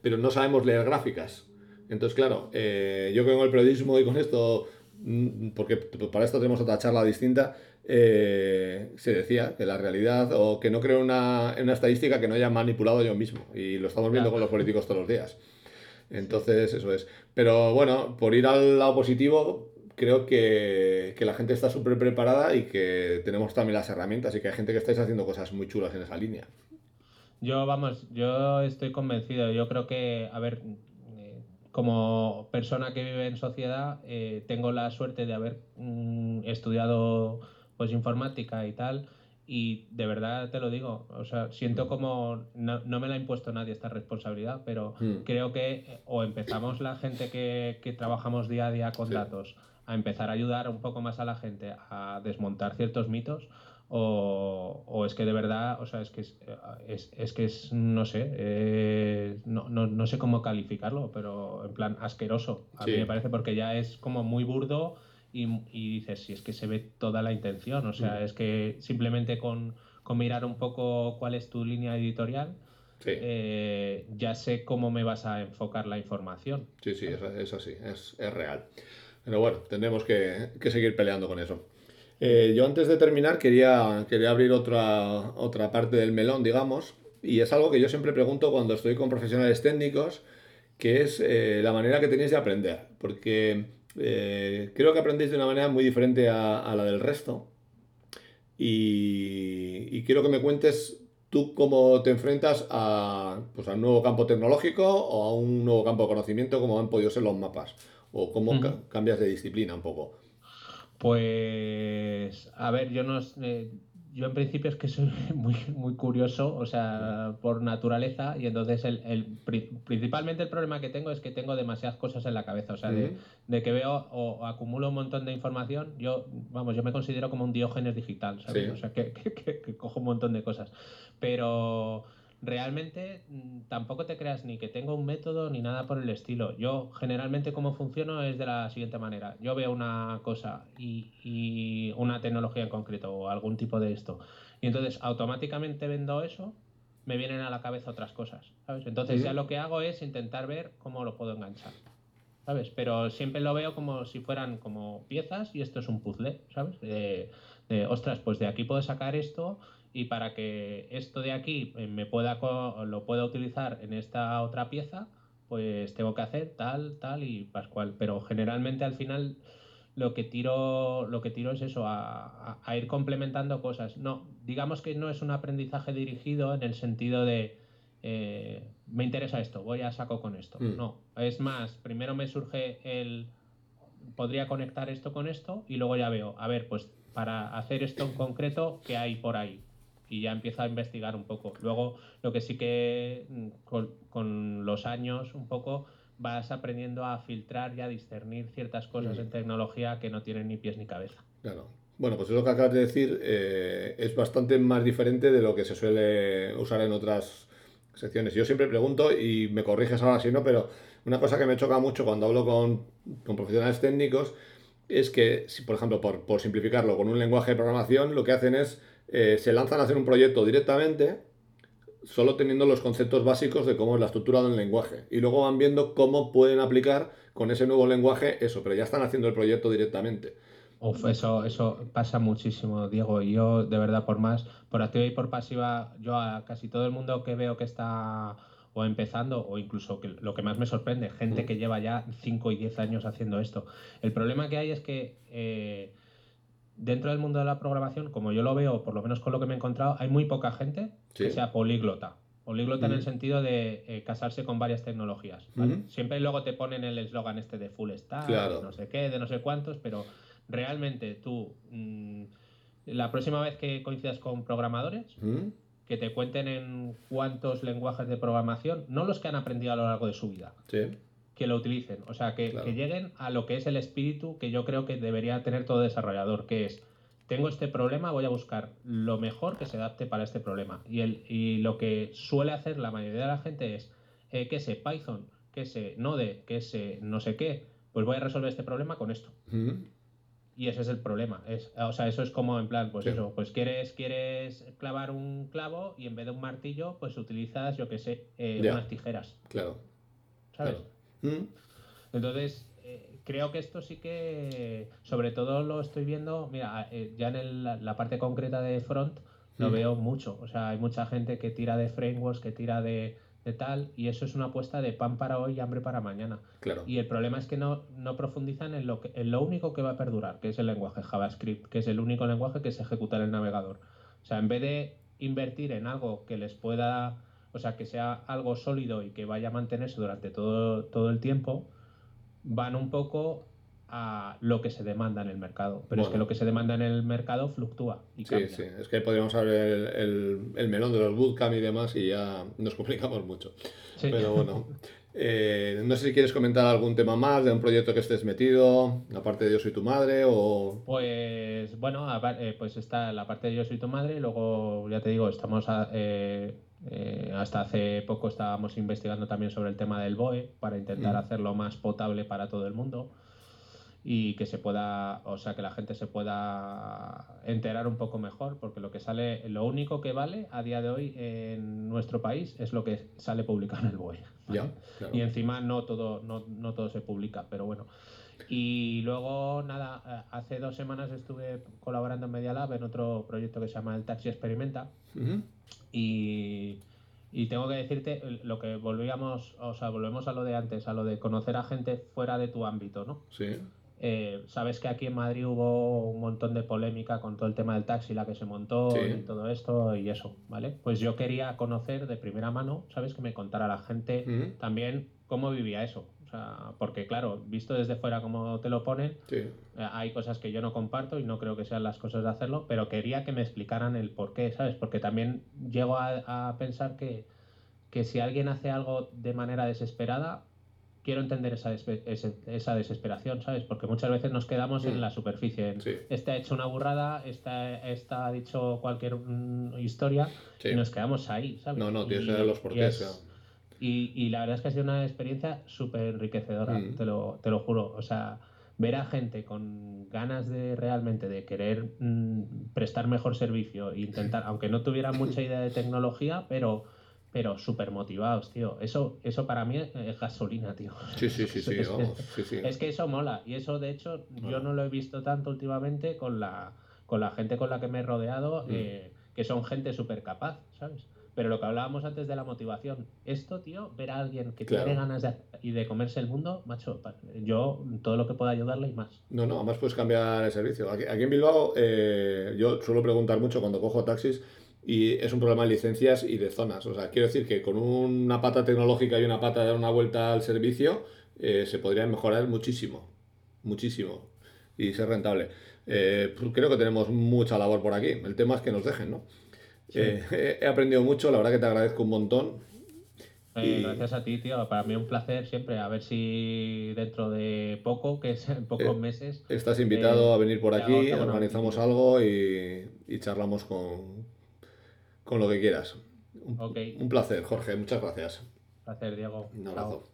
pero no sabemos leer gráficas. Entonces, claro, eh, yo que con el periodismo y con esto, mm, porque para esto tenemos otra charla distinta, eh, se decía que la realidad, o que no creo en una, una, estadística que no haya manipulado yo mismo. Y lo estamos viendo con los políticos todos los días. Entonces, eso es. Pero bueno, por ir al lado positivo, creo que, la gente está súper preparada y que tenemos también las herramientas y que hay gente que estáis haciendo cosas muy chulas en esa línea. Yo, vamos, yo estoy convencido. Yo creo que, a ver, eh, como persona que vive en sociedad, eh, tengo la suerte de haber mm, estudiado pues informática y tal y de verdad te lo digo, o sea, siento como no, no me la ha impuesto nadie esta responsabilidad, pero hmm. creo que o empezamos la gente que, que trabajamos día a día con datos a empezar a ayudar un poco más a la gente a desmontar ciertos mitos, o, o, es que de verdad, o sea, es que es, es, es que es, no sé, eh, no, no, no, sé cómo calificarlo, pero en plan asqueroso, a mí me parece, porque ya es como muy burdo y, dices, si es que se ve toda la intención, o sea, mm. es que simplemente con, mirar un poco cuál es tu línea editorial, eh, ya sé cómo me vas a enfocar la información. Sí, sí, es, así, es, real. Pero bueno, tendremos que, seguir peleando con eso. Eh, yo antes de terminar quería, quería abrir otra, otra parte del melón, digamos, y es algo que yo siempre pregunto cuando estoy con profesionales técnicos, que es eh, la manera que tenéis de aprender, porque eh, creo que aprendéis de una manera muy diferente a, la del resto. Y, quiero que me cuentes tú cómo te enfrentas a, pues, a un nuevo campo tecnológico o a un nuevo campo de conocimiento como han podido ser los mapas. O cómo cambias de disciplina un poco. Pues, a ver, yo no... Eh, yo en principio es que soy muy, muy curioso, o sea, por naturaleza, y entonces el, el, principalmente el problema que tengo es que tengo demasiadas cosas en la cabeza, o sea, de, que veo o, acumulo un montón de información, yo, vamos, yo me considero como un diógenes digital, ¿sabes? O sea, que, que, cojo un montón de cosas, pero realmente mm, tampoco te creas ni que tengo un método ni nada por el estilo. Yo generalmente como funciono es de la siguiente manera. Yo veo una cosa y, una tecnología en concreto o algún tipo de esto. Y entonces automáticamente vendo eso, me vienen a la cabeza otras cosas. ¿sabes? Entonces ya lo que hago es intentar ver cómo lo puedo enganchar. ¿Sabes? Pero siempre lo veo como si fueran como piezas y esto es un puzzle, ¿sabes? De, de ostras, pues de aquí puedo sacar esto y para que esto de aquí eh, me pueda lo pueda utilizar en esta otra pieza, pues tengo que hacer tal, tal y pascual. Pero generalmente al final lo que tiro, lo que tiro es eso, a, ir complementando cosas. No, digamos que no es un aprendizaje dirigido en el sentido de eh, me interesa esto, voy a saco con esto. Mm. No, es más, primero me surge el podría conectar esto con esto y luego ya veo, a ver, pues para hacer esto en concreto, ¿qué hay por ahí? Y ya empieza a investigar un poco. Luego, lo que sí que mm, con, los años un poco vas aprendiendo a filtrar y a discernir ciertas cosas en tecnología que no tienen ni pies ni cabeza. Claro. Bueno, pues lo que acabas de decir eh, es bastante más diferente de lo que se suele usar en otras secciones. Yo siempre pregunto, y me corriges ahora si no, pero una cosa que me choca mucho cuando hablo con, con profesionales técnicos es que, si, por ejemplo, por, por simplificarlo, con un lenguaje de programación, lo que hacen es eh, se lanzan a hacer un proyecto directamente, solo teniendo los conceptos básicos de cómo es la estructura de un lenguaje. Y luego van viendo cómo pueden aplicar con ese nuevo lenguaje eso, pero ya están haciendo el proyecto directamente. Uf, eso, eso pasa muchísimo, Diego. Yo, de verdad, por más, por activa y por pasiva, yo a casi todo el mundo que veo que está o empezando, o incluso que lo que más me sorprende, gente mm. que lleva ya 5 y 10 años haciendo esto. El problema que hay es que eh, dentro del mundo de la programación, como yo lo veo, por lo menos con lo que me he encontrado, hay muy poca gente que sea políglota. Políglota en el sentido de eh, casarse con varias tecnologías. Siempre luego te ponen el eslogan este de full stack, de no sé qué, de no sé cuántos, pero realmente tú, mm, la próxima vez que coincidas con programadores, que te cuenten en cuántos lenguajes de programación, no los que han aprendido a lo largo de su vida, que lo utilicen. O sea, que, lleguen a lo que es el espíritu que yo creo que debería tener todo desarrollador, que es, tengo este problema, voy a buscar lo mejor que se adapte para este problema. Y, el, y lo que suele hacer la mayoría de la gente es, eh, que sé Python, que sé Node, que sé no sé qué, pues voy a resolver este problema con esto. Y ese es el problema. Es, o sea, eso es como en plan, pues eso, pues quieres, quieres clavar un clavo y en vez de un martillo, pues utilizas, yo que sé, eh, unas tijeras. Claro. ¿Sabes? Mm. Entonces, eh, creo que esto sí que, sobre todo lo estoy viendo, mira, eh, ya en la parte concreta de front lo mm. veo mucho. O sea, hay mucha gente que tira de frameworks, que tira de, tal, y eso es una apuesta de pan para hoy y hambre para mañana. Claro. Y el problema es que no, no profundizan en lo, que, en lo único que va a perdurar, que es el lenguaje JavaScript, que es el único lenguaje que se ejecuta en el navegador. O sea, en vez de invertir en algo que les pueda o sea, que sea algo sólido y que vaya a mantenerse durante todo, todo el tiempo, van un poco a lo que se demanda en el mercado. Pero es que lo que se demanda en el mercado fluctúa y Sí, sí, es que podríamos abrir el, melón de los bootcamp y demás y ya nos complicamos mucho. Pero bueno, eh, no sé si quieres comentar algún tema más de un proyecto que estés metido, aparte de Yo soy tu madre o... Pues bueno, eh, pues está la parte de Yo soy tu madre y luego, ya te digo, estamos... A, eh, eh, hasta hace poco estábamos investigando también sobre el tema del BOE para intentar mm. hacerlo más potable para todo el mundo y que se pueda, o sea, que la gente se pueda enterar un poco mejor, porque lo que sale, lo único que vale a día de hoy en nuestro país es lo que sale publicado en el BOE. Y encima no todo, no, no todo se publica, pero bueno. Y luego, nada, eh, hace dos semanas estuve colaborando en Media Lab en otro proyecto que se llama El Taxi Experimenta. y, y, tengo que decirte lo que volvíamos, o sea, volvemos a lo de antes, a lo de conocer a gente fuera de tu ámbito, ¿no? Sí. Eh, sabes que aquí en Madrid hubo un montón de polémica con todo el tema del taxi, la que se montó y todo esto y eso, ¿vale? Pues yo quería conocer de primera mano, ¿sabes? Que me contara la gente también cómo vivía eso, sea, porque claro, visto desde fuera como te lo ponen, eh, hay cosas que yo no comparto y no creo que sean las cosas de hacerlo, pero quería que me explicaran el por qué, ¿sabes? Porque también llego a, pensar que, que si alguien hace algo de manera desesperada, quiero entender esa, esa desesperación, ¿sabes? Porque muchas veces nos quedamos en mm. la superficie. Este ha hecho una burrada, este, ha dicho cualquier mm, historia y nos quedamos ahí, ¿sabes? No, no, tienes que los porqués. Y, y, la verdad es que ha sido una experiencia súper enriquecedora, mm. te, lo, te lo juro. O sea, ver a gente con ganas de realmente de querer prestar mejor servicio e intentar, aunque no tuviera mucha idea de tecnología, pero pero súper motivados, tío. Eso, eso para mí es gasolina, tío. Sí, sí, sí, sí, es, que eso mola. Y eso, de hecho, yo no lo he visto tanto últimamente con la, con la gente con la que me he rodeado, mm. eh, que son gente súper capaz, ¿sabes? Pero lo que hablábamos antes de la motivación, esto, tío, ver a alguien que tiene ganas de, y de comerse el mundo, macho, yo todo lo que pueda ayudarle y más. No, no, además puedes cambiar el servicio. Aquí, en Bilbao, eh, yo suelo preguntar mucho cuando cojo taxis, y es un problema de licencias y de zonas. O sea, quiero decir que con una pata tecnológica y una pata de dar una vuelta al servicio eh, se podría mejorar muchísimo, muchísimo y ser rentable. Eh, pues creo que tenemos mucha labor por aquí. El tema es que nos dejen, ¿no? Eh, he aprendido mucho, la verdad que te agradezco un montón. Gracias a ti, tío. Para mí un placer siempre. A ver si dentro de poco, que es en pocos meses. Estás invitado a venir por aquí, organizamos algo y charlamos con, con lo que quieras. Un, un placer, Jorge. Muchas gracias. Un placer, Diego. Un abrazo.